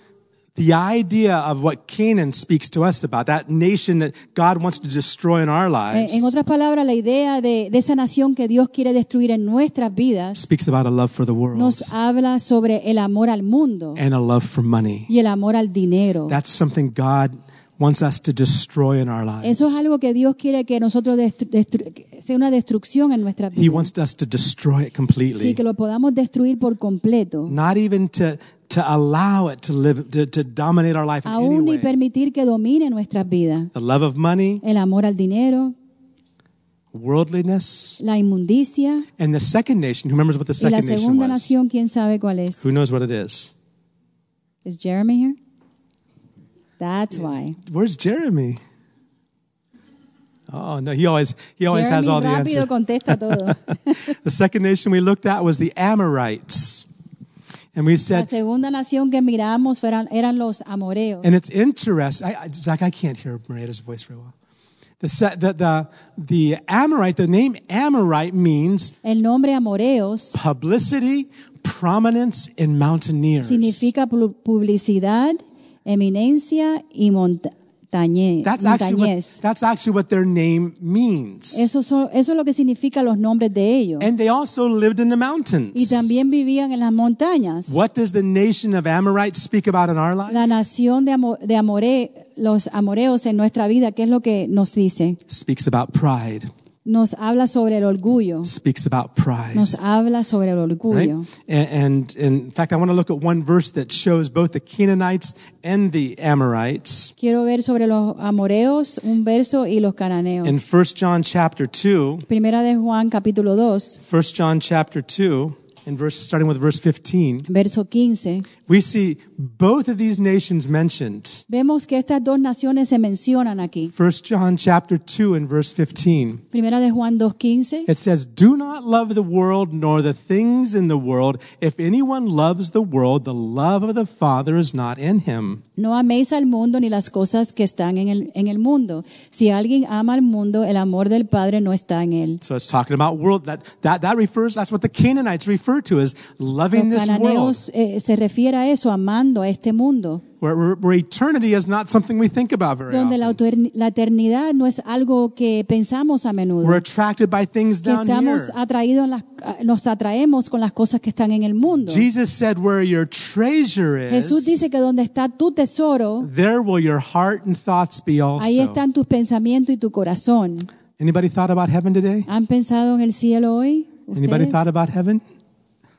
the idea of what Canaan speaks to us about, that nation that God wants to destroy in our Eh, lives, En otras palabras, la idea de, de esa nación que Dios quiere destruir en nuestras vidas speaks about a love for the world nos habla sobre el amor al mundo and a love for money. y el amor al dinero. That's something God wants us to destroy in our lives. Eso es algo que Dios quiere que nosotros destru- destru- que sea una destrucción en nuestras He wants us to destroy it completely. Sí, que lo podamos destruir por completo. not even to, to allow it to live, to, to dominate our life in Aún ni way. permitir que domine nuestras vidas. The love of money, El amor al dinero, worldliness, la inmundicia. and the second nation. Who remembers what the Y la second nation was? nación, ¿quién sabe cuál es? Who knows what it is? Is Jeremy here? That's why. Where's Jeremy? Oh no, he always he always has all Jeremy the answers. The second nation we looked at was the Amorites, and we said, La segunda nación que miramos fueran, eran los amoreos. and it's interesting. I, I, Zach, I can't hear Marieta's voice very well. The, the the the Amorite, the name Amorite means El nombre amoreos publicity, prominence, and mountaineers. significa publicidad, eminencia y montañe, That's actually what, that's actually what their name means. Eso, son- eso es lo que significa los nombres de ellos. And they also lived in the mountains. Y también vivían en las montañas. What does the nation of Amorites speak about in our life? La nación de, Amo- de Amore, los amoreos en nuestra vida, ¿qué es lo que nos dice? Speaks about pride. Nos habla sobre el orgullo. Speaks about pride. Nos habla sobre el Right? orgullo. And, and in fact, I want to look at one verse that shows both the Canaanites and the Amorites. Quiero ver sobre los amoreos un verso y los cananeos. In 1 John chapter 2, Primera de Juan capítulo 2, 1 John chapter 2, in verse, starting with verse 15, verso 15. we see both of these nations mentioned. Vemos que estas dos naciones se mencionan aquí. 1 John chapter 2 and verse 15. Primera de Juan 2.15. It says, Do not love the world nor the things in the world. If anyone loves the world, the love of the Father is not in him. No améis al mundo ni las cosas que están en el, en el mundo. Si alguien ama al mundo, el amor del Padre no está en él. So it's talking about world that that that refers that's what the Canaanites refer to as loving this world. eh, se refiere a eso, amando a este mundo, Where, where, eternity is not something we think about very donde often. la eternidad no es algo que pensamos a menudo. We're attracted by things que down estamos here. atraídos, en las- nos atraemos con las cosas que están en el mundo. Jesus said, "Where your treasure Jesús is, dice que donde está tu tesoro, there will your heart and thoughts be also. ahí están tus pensamientos y tu corazón. Anybody thought about heaven today? ¿Han pensado en el cielo hoy? Anybody thought about heaven?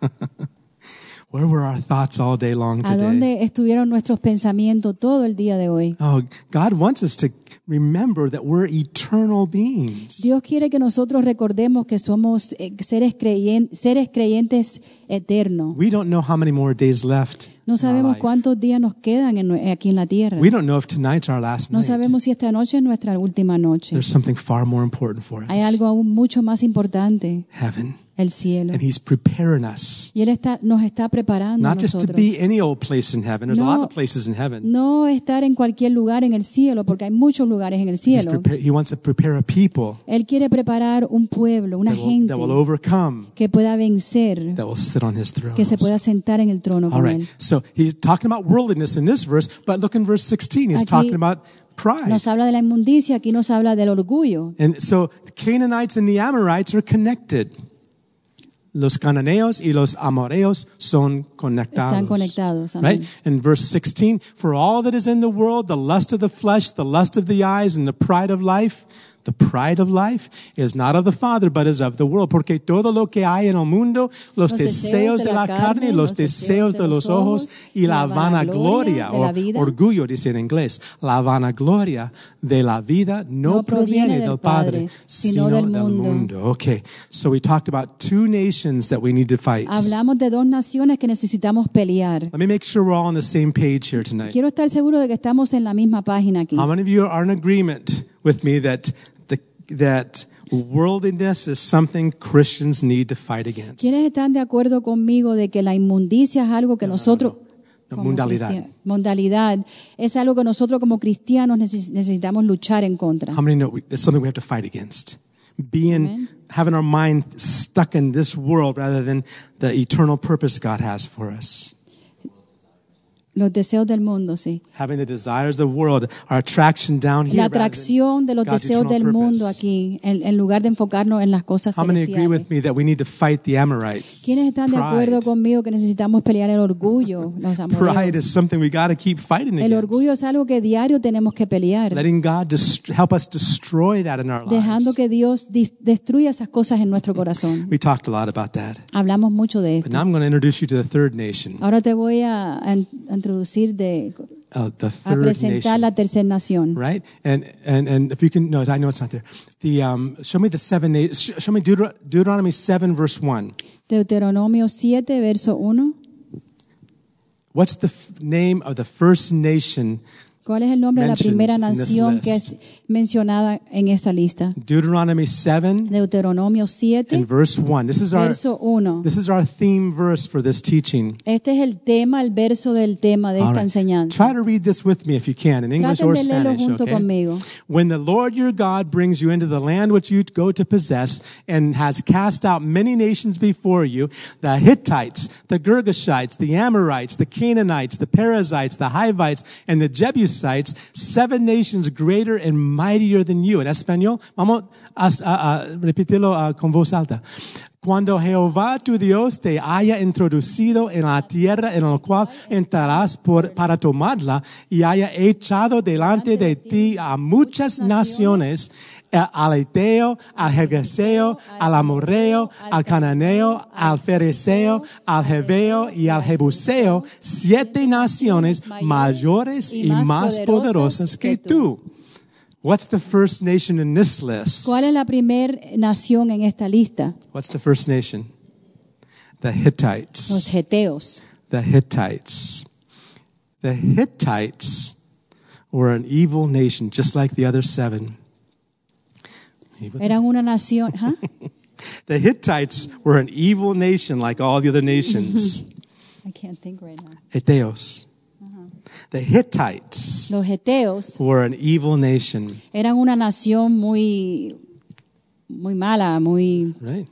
Where were our thoughts all day long ¿A today? dónde estuvieron nuestros pensamientos todo el día de hoy? Oh, God wants us to remember that we're eternal beings. Dios quiere que nosotros recordemos que somos eh, seres, creyen- seres creyentes eternos. We don't know how many more days left. No sabemos cuántos días nos quedan en aquí en la tierra. We don't know if tonight's our last No night. sabemos si esta noche es nuestra última noche. There's something far more important for us. Hay algo aún mucho más importante, Heaven. el cielo. And He's preparing us. Y Él está, nos está preparando Not just to be any old place in heaven. There's a lot of places in heaven. No estar en cualquier lugar en el cielo, porque hay muchos lugares en el cielo. he wants to prepare a people Él quiere preparar un pueblo, una that will, gente that will overcome, que pueda vencer, that will sit on His throne. que se pueda sentar en el trono All con right. Él. So he's talking about worldliness in this verse, but look in verse 16. He's Aquí talking about pride. Nos habla de la inmundicia, aquí nos habla del orgullo. And so the Canaanites and the Amorites are connected. Los cananeos y los amoreos son conectados. Están conectados. Amén. Right? In verse 16, for all that is in the world, the lust of the flesh, the lust of the eyes, and the pride of life, the pride of life is not of the Father, but is of the world. Porque todo lo que hay en el mundo, los, Los deseos de la carne, los deseos de los ojos y la vanagloria, o orgullo, dice en inglés, la vanagloria de la vida no, No proviene del del Padre, sino del mundo. Okay, so we talked about two nations that we need to fight. Hablamos de dos naciones que necesitamos pelear. Let me make sure we're all on the same page here tonight. Quiero estar seguro de que estamos en la misma página aquí. How many of you are in agreement with me that that worldliness is something Christians need to fight against? ¿Quiénes están de acuerdo conmigo de que la inmundicia es algo que nosotros... No, como mundalidad. Mundalidad es algo que nosotros como cristianos necesitamos luchar en contra. How many know we, it's something we have to fight against? Being, Amen. having our mind stuck in this world rather than the eternal purpose God has for us. Los deseos del mundo, sí. Having the desires of the world, our attraction down here. La atracción de los deseos del mundo aquí, en, en lugar de enfocarnos en las cosas How many agree with me that we need to fight the Amorites? ¿Quiénes están de acuerdo Pride. conmigo que necesitamos pelear el orgullo, los Pride amoreos? is something we got to keep fighting El against. orgullo es algo que diario tenemos que pelear, Letting God help us destroy that in our dejando lives. que Dios destruya esas cosas en nuestro corazón. We talked a lot about that. Hablamos mucho de But esto. now I'm going to introduce you to the third nation. Ahora te voy a, a a introducir, de, Uh, the a third presentar nation. la tercera nación. Right? And, and, and if you can, no, I know it's not there. The, um, show me the seven, show me Deuter- Deuteronomy 7 verse 1. Deuteronomio 7, verso 1. What's the name of the first nation? ¿Cuál es el nombre de la primera nación que es mencionada en esta lista? Deuteronomy 7 Deuteronomio 7, and verse 1. This is our, 1. this is our theme verse for this teaching. Este es el tema, el verso del tema de All esta right. enseñanza. Try to read this with me if you can, in English Traten or Spanish. junto okay? conmigo. When the Lord your God brings you into the land which you go to possess and has cast out many nations before you, the Hittites, the Girgashites, the Amorites, the Canaanites, the Perizzites, the Hivites, and the Jebusites, seven nations greater and mightier than you. En español, vamos a, a- a repetirlo ah, con voz alta. Cuando Jehová tu Dios te haya introducido en la tierra en la cual entrarás por, para tomarla y haya echado delante de ti a muchas naciones, al Eteo, al Jergeseo, al Amorreo, al Cananeo, al Fereceo, al Jebeo y al Jebuseo, siete naciones mayores y más poderosas que tú. What's the first nation in this list? ¿Cuál es la primera nación en esta lista? What's the first nation? The Hittites. Los. Geteos. The Hittites. The Hittites were an evil nation, just like the other seven. Eran una nación. ¿ah? The Hittites were an evil nation, like all the other nations. I can't think right now. Eteos. The Hittites Los Geteos were an evil nation, eran una nación muy, muy mala, muy. right?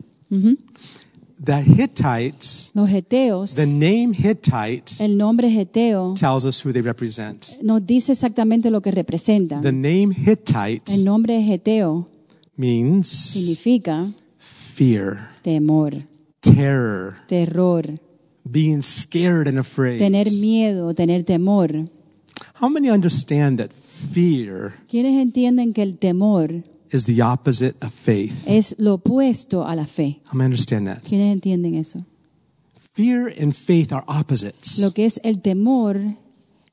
The Hittites, Los Geteos, the name Hittite el nombre Geteo tells us who they represent. nos dice exactamente lo que representa. The name Hittite El nombre Geteo means significa fear, temor, terror, terror, being scared and afraid. tener miedo, tener temor. How many understand that fear ¿Quiénes entienden que el temor is the opposite of faith? es lo opuesto a la fe? How many understand that? ¿Quiénes entienden eso? Fear and faith are opposites. Lo que es el temor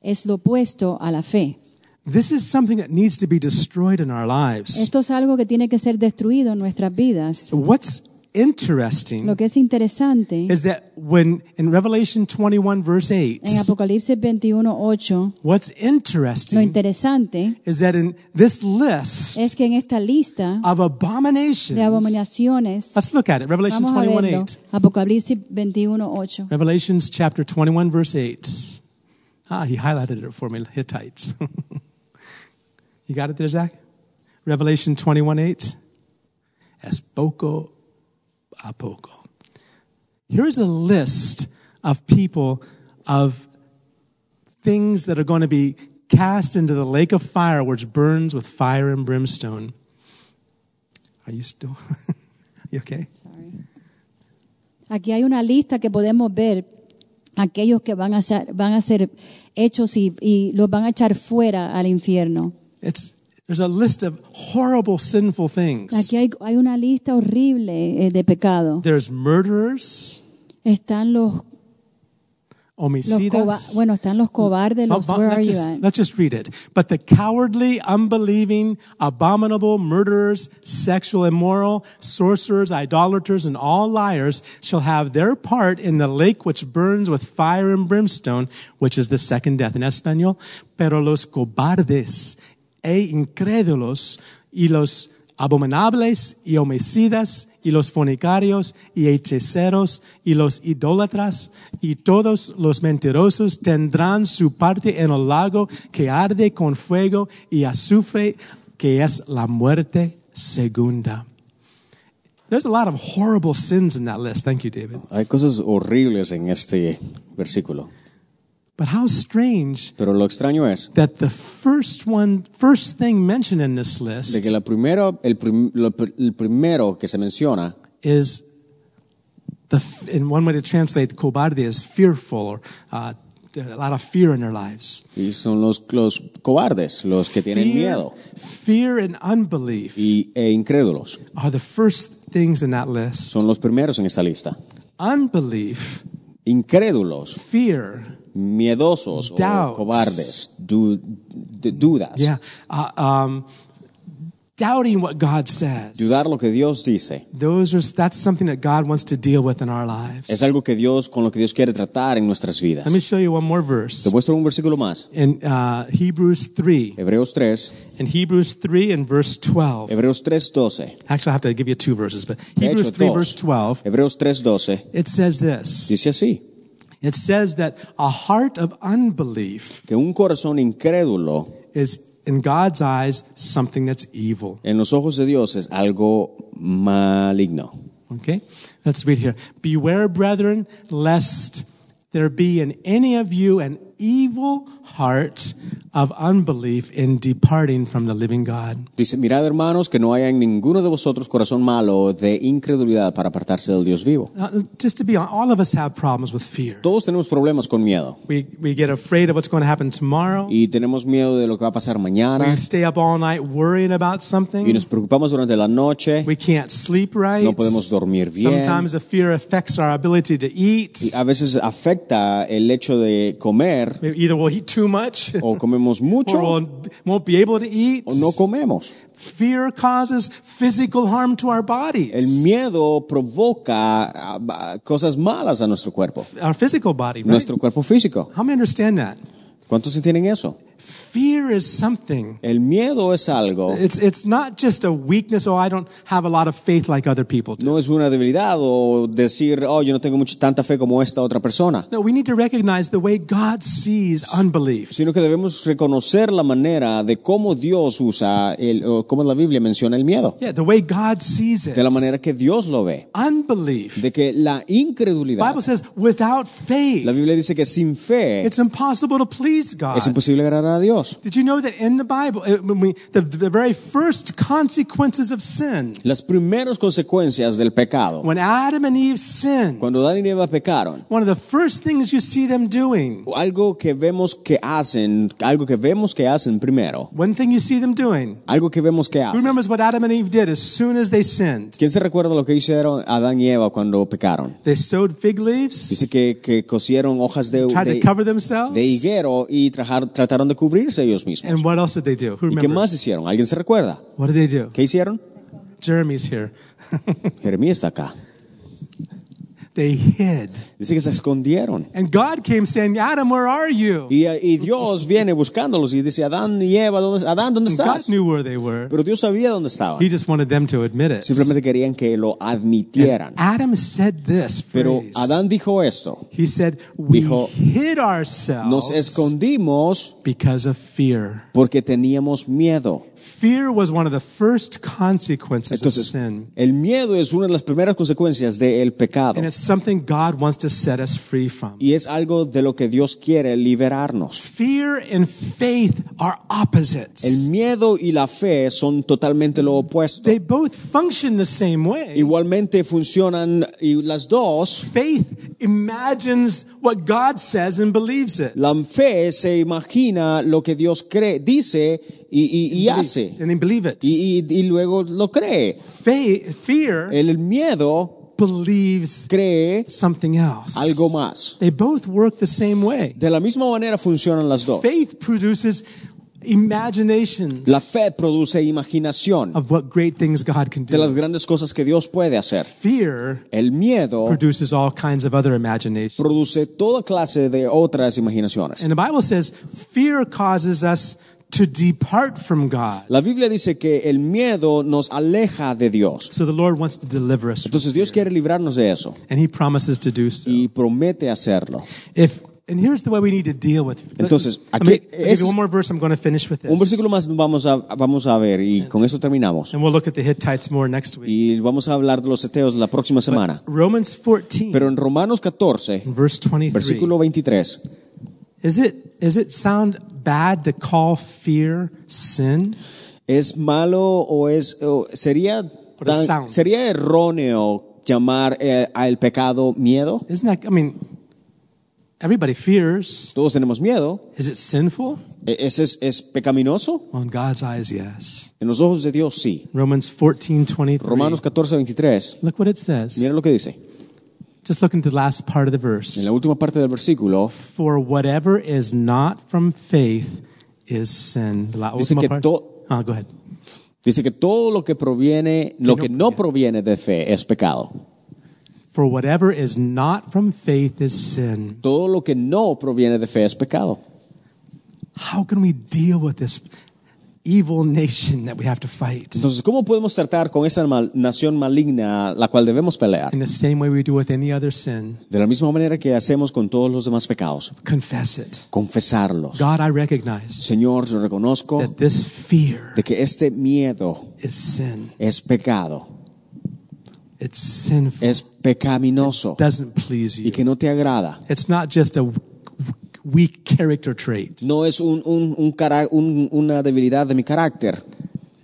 es lo opuesto a la fe. This is something that needs to be destroyed in our lives. Esto es algo que tiene que ser destruido en nuestras vidas. What's interesting Lo que es interesante is that when in Revelation 21 verse 8, en Apocalipsis 21, 8, what's lo interesting interesante is that in this list es que en esta lista of abominations, de abominaciones, let's look at it. Revelation vamos a 21 8. Apocalipsis 21, 8. Revelations chapter 21 verse 8. Ah, he highlighted it for me, Hittites. you got it there, Zach? Revelation 21 8. Es poco a poco. Here's a list of people of things that are going to be cast into the lake of fire which burns with fire and brimstone. Are you still? you okay? Sorry. Aquí hay una lista que podemos ver aquellos que van a ser, van a ser hechos y, y los van a echar fuera al infierno. It's there's a list of horrible sinful things. Aquí hay, hay una lista horrible eh, de pecado. There's murderers, Están los, homicidas. bueno, están los cobardes, Oh, los where let's, just, let's just read it. But the cowardly, unbelieving, abominable, murderers, sexual, immoral, sorcerers, idolaters, and all liars shall have their part in the lake which burns with fire and brimstone, which is the second death. In español, pero los cobardes e incrédulos y los abominables y homicidas y los fornicarios y hechiceros y los idólatras y todos los mentirosos tendrán su parte en el lago que arde con fuego y azufre que es la muerte segunda. There's a lot of horrible sins in that list. Thank you, David. Hay cosas horribles en este versículo. But how strange Pero lo extraño es that the first one, first thing mentioned in this de list que la primera, el, prim- lo- el primero que se menciona is the, in one way to translate cobarde is fearful or uh, a lot of fear in their lives. y son los, los cobardes, los que tienen miedo fear and unbelief y, e incrédulos. are the first things in that list. Son los primeros en esta lista. Unbelief, Incrédulos, fear, miedosos Doubts. o cobardes, du- de- dudas. yeah, uh, um, doubting what God says. Dudar lo que Dios dice. Those are that's something that God wants to deal with in our lives. Es algo que Dios, con lo que Dios quiere tratar en nuestras vidas. Let me show you one more verse Te muestro un versículo más. in uh, Hebrews three. Hebreos 3, In Hebrews three and verse twelve. Hebreos 3, 12. Actually, I have to give you two verses, but Hebrews hecho, 3, dos. verse 12, Hebreos 3, 12 it says this. dice así, It says that a heart of unbelief que un corazón incrédulo is, in God's eyes, something that's evil. en los ojos de Dios es algo maligno. Okay? Let's read here. Beware, brethren, lest there be in any of you an evil heart of unbelief in departing from the living God. Dice, mirad hermanos, que no haya en ninguno de vosotros corazón malo de incredulidad para apartarse del Dios vivo. Uh, just to be honest, all of us have problems with fear. Todos tenemos problemas con miedo We, we get afraid of what's going to happen tomorrow. y tenemos miedo de lo que va a pasar mañana We stay up all night worrying about something. y nos preocupamos durante la noche, We can't sleep right. no podemos dormir bien. Sometimes the fear affects our ability to eat. Y a veces afecta el hecho de comer Either we'll eat too much o comemos mucho or won't be able to eat. o no comemos. Fear causes physical harm to our El bodies, miedo provoca ah, ah, cosas malas a nuestro cuerpo, our physical body. Right? nuestro cuerpo físico. How many understand that? ¿Cuántos entienden eso? Fear is something. El miedo es algo, It's, it's not just a weakness, oh, I don't have a lot of faith like other people do. no es una debilidad o decir, oh, yo no tengo mucha, tanta fe como esta otra persona, No, we need to recognize the way God sees unbelief. sino que debemos reconocer la manera de cómo Dios usa, el, o cómo la Biblia menciona el miedo, Yeah, the way God sees it. de la manera que Dios lo ve, Unbelief. de que la incredulidad, Bible says, without faith, la Biblia dice que sin fe it's impossible to please God. es imposible agradar a Dios. Did you know that in the Bible, when we, the, the very first consequences of sin, Las primeras consecuencias del pecado, when Adam and Eve sinned, cuando Adán y Eva pecaron, one of the first things you see them doing, algo que vemos que hacen, algo que vemos que hacen primero, one thing you see them doing, algo que vemos que who hacen. remembers what Adam and Eve did as soon as they sinned? ¿Quién se recuerda lo que hicieron Adán y Eva cuando pecaron? They sewed fig leaves, Dice que, que cosieron hojas de, to de, cover themselves. de higuero y trajar- trataron de cubrirse ellos mismos. And what else did they do? Who ¿Y qué remembers? más hicieron? ¿Alguien se recuerda? What did they do? ¿Qué hicieron? Jeremy's here. Jeremías está acá. they hid. Dice que se escondieron. And God came saying, Adam, where are you? Y, y Dios viene buscándolos y dice, Adán y Eva, ¿dónde, Adán, ¿dónde And God estás? knew where they were. Pero Dios sabía dónde estaban. He just wanted them to admit it. Simplemente querían que lo admitieran. Adam said this Pero phrase. Adán dijo esto. He said, we Dijo, hid Nos ourselves escondimos because of fear. porque teníamos miedo. Fear was one of the first consequences of Entonces, sin. el miedo es una de las primeras consecuencias del pecado. And it's something God wants to set us free from. Y es algo de lo que Dios quiere liberarnos. Fear and faith are opposites. El miedo y la fe son totalmente lo opuesto. They both function the same way. Igualmente funcionan y las dos. Faith imagines what God says and believes it. La fe se imagina lo que Dios cree, dice y, y- y hace. And they believe it. Y, y- y luego lo cree. Faith, fear El miedo believes cree something else. algo más. They both work the same way. De la misma manera funcionan las dos. Faith produces imaginations La fe produce imaginación of what great things God can do. de las grandes cosas que Dios puede hacer. Fear El miedo produces all kinds of other imaginations. produce toda clase de otras imaginaciones. And the Bible says fear causes us to depart from God. La Biblia dice que el miedo nos aleja de Dios. So the Lord wants to deliver us. Entonces Dios quiere librarnos de eso And he promises to do so. y promete hacerlo. If and here's the way we need to deal with. Entonces, aquí- give es- one more verse. I'm going to finish with Un this, versículo más vamos a, vamos a ver y con eso terminamos. and we'll look at the Hittites more next week. Y vamos a hablar de los seteos la próxima semana. Romans 14, Pero en Romanos 14, verse 23. versículo 23, Is it is it sound bad to call fear sin? ¿es malo o es o sería tan- sería erróneo llamar eh, al pecado miedo? Isn't that? I mean, everybody fears. Todos tenemos miedo. Is it sinful? ¿E- ¿Ese es, es pecaminoso? In God's eyes, yes. En los ojos de Dios sí. Romans 14, 23. Romanos 14, 23. Look what it says. Mira lo que dice. Just look into the last part of the verse. En la última parte del versículo For whatever is not from faith is sin. La Dice que parte. to- Ah, go ahead. dice que todo lo que proviene, lo que no proviene de fe es pecado. For whatever is not from faith is sin. Todo lo que no proviene de fe es pecado. How can we deal with this evil nation that we have to fight? Entonces, ¿cómo podemos tratar con esa mal- nación maligna la cual debemos pelear? In the same way we do with any other sin, De la misma manera que hacemos con todos los demás pecados. confess it. Confesarlos. God, I recognize Señor, yo reconozco that this fear de que este miedo is sin. es pecado, It's sinful. es pecaminoso doesn't please y you. que no te agrada. It's not just a weak character trait. No es un, un- un cara- un- una debilidad de mi carácter,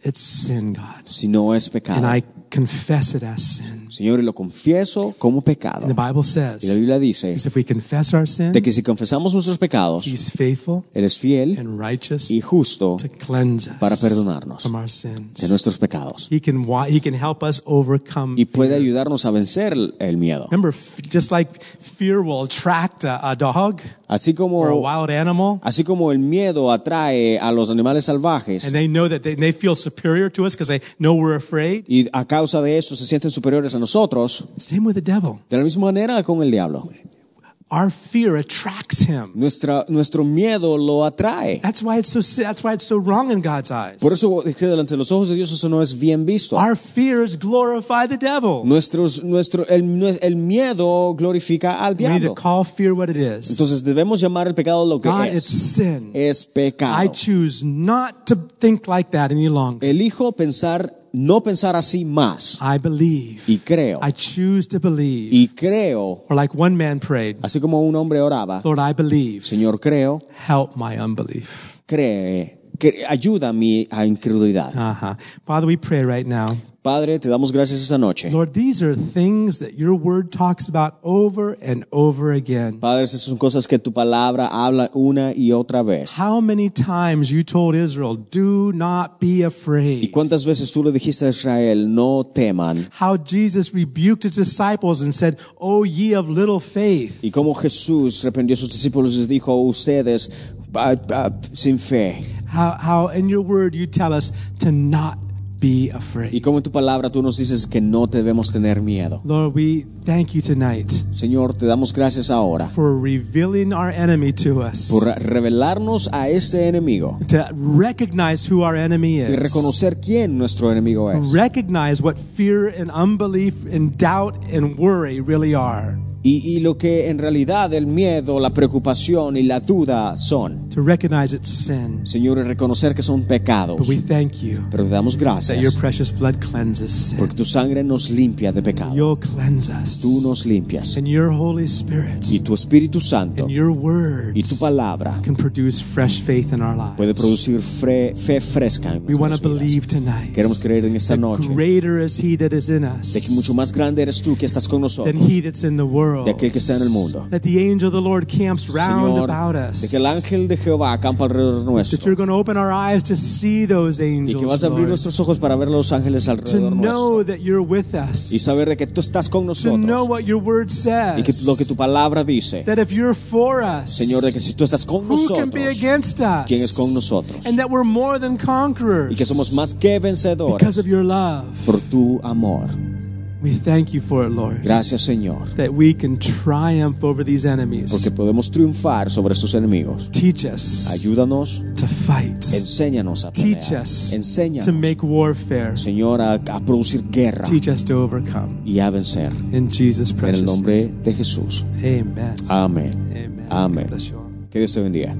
It's sin, God. sino es And pecado. I confess it as sin. Señor, y lo confieso como pecado. And the Bible Y la says, Biblia dice if we confess our sins, de que si confesamos nuestros pecados, He's faithful Él es fiel and righteous y justo to cleanse para us perdonarnos from our de sins. nuestros pecados. He can, he can help us overcome Y puede ayudarnos a vencer el- miedo. Remember, just like fear will attract a, a dog Así como, animal, así como el miedo atrae a los animales salvajes and they know that they, they feel superior to us because they know we're afraid. y a causa de eso se sienten superiores a nosotros, Same with the devil. de la misma manera con el diablo. Our fear attracts him. Nuestra, nuestro miedo lo atrae. That's why it's so that's why it's so wrong in God's eyes. Por eso es que delante de los ojos de Dios eso no es bien visto. Our fears glorify the devil. Nuestros, nuestro, el, el miedo glorifica al We need to diablo. call fear what it is. Entonces debemos llamar el pecado lo que God, it's es. sin. Es I pecado. choose not to think like that any longer. Elijo pensar, no pensar así más. I believe. Y creo. I choose to believe. Y creo, Or like one man prayed, así como un hombre oraba, Lord, I believe. Señor, creo, Help my unbelief. cree, ayuda a mi a incredulidad. Uh-huh. Father, we pray right now. Padre, te damos gracias esta noche. Lord, these are things that your word talks about over and over again. Padre, esas son cosas que tu palabra habla una y otra vez. How many times you told Israel, do not be ¿Y afraid? cuántas veces tú le dijiste a Israel, no teman? How Jesus rebuked his disciples and said, Oh, ye of little faith. Y cómo Jesús reprendió a sus discípulos y les dijo, ustedes Uh, sin fe. How, how in your word you tell us to not be afraid. Y como en tu palabra tú nos dices que no debemos tener miedo. Lord, we thank you tonight Señor, te damos gracias ahora for revealing our enemy to us, por revelarnos a ese enemigo to recognize who our enemy is. y reconocer quién nuestro enemigo es. recognize what fear and unbelief and doubt and worry really are, Y, y lo que en realidad el miedo, la preocupación y la duda son. to recognize it's sin. Señor, reconocer que son But pecados. we thank you Pero te damos that your gracias precious blood cleanses sin. porque tu sangre nos limpia de pecado. You'll cleanse us. Tú nos limpias. And your Holy Spirit Y tu Espíritu Santo and your word y tu palabra can produce fresh faith in our lives. puede producir fe fresca en We nuestras vidas. believe tonight Queremos creer en esta noche greater is He that is in us de que mucho más grande eres tú que estás con than nosotros, He that's in the world. De aquel que está en el mundo. That the angel of the Lord camps round Señor, about us. de que el ángel de Jehová acampa alrededor That nuestro you're going to open our eyes to see those y angels. que vas a abrir Lord. nuestros ojos para ver los ángeles to alrededor know nuestro that you're with us. y saber de que tú estás con to know nosotros what your word says. y que lo que tu palabra dice, that if you're for us, Señor, de que si tú estás con who can be nosotros, against us? ¿quién es con nosotros? And that we're more than conquerors Y que somos más que because vencedores of your love. por tu amor. We thank you for it, Lord. Gracias, Señor, That we can triumph over these enemies. porque podemos triunfar sobre estos enemigos. Teach us Ayúdanos, to fight. enséñanos a Teach pelear, us to make warfare. Señor, a, a producir guerra Teach us to overcome. y a vencer. In Jesus' En el nombre de Jesús. Amen. Amén. Amen. Amén. Que Dios te bendiga.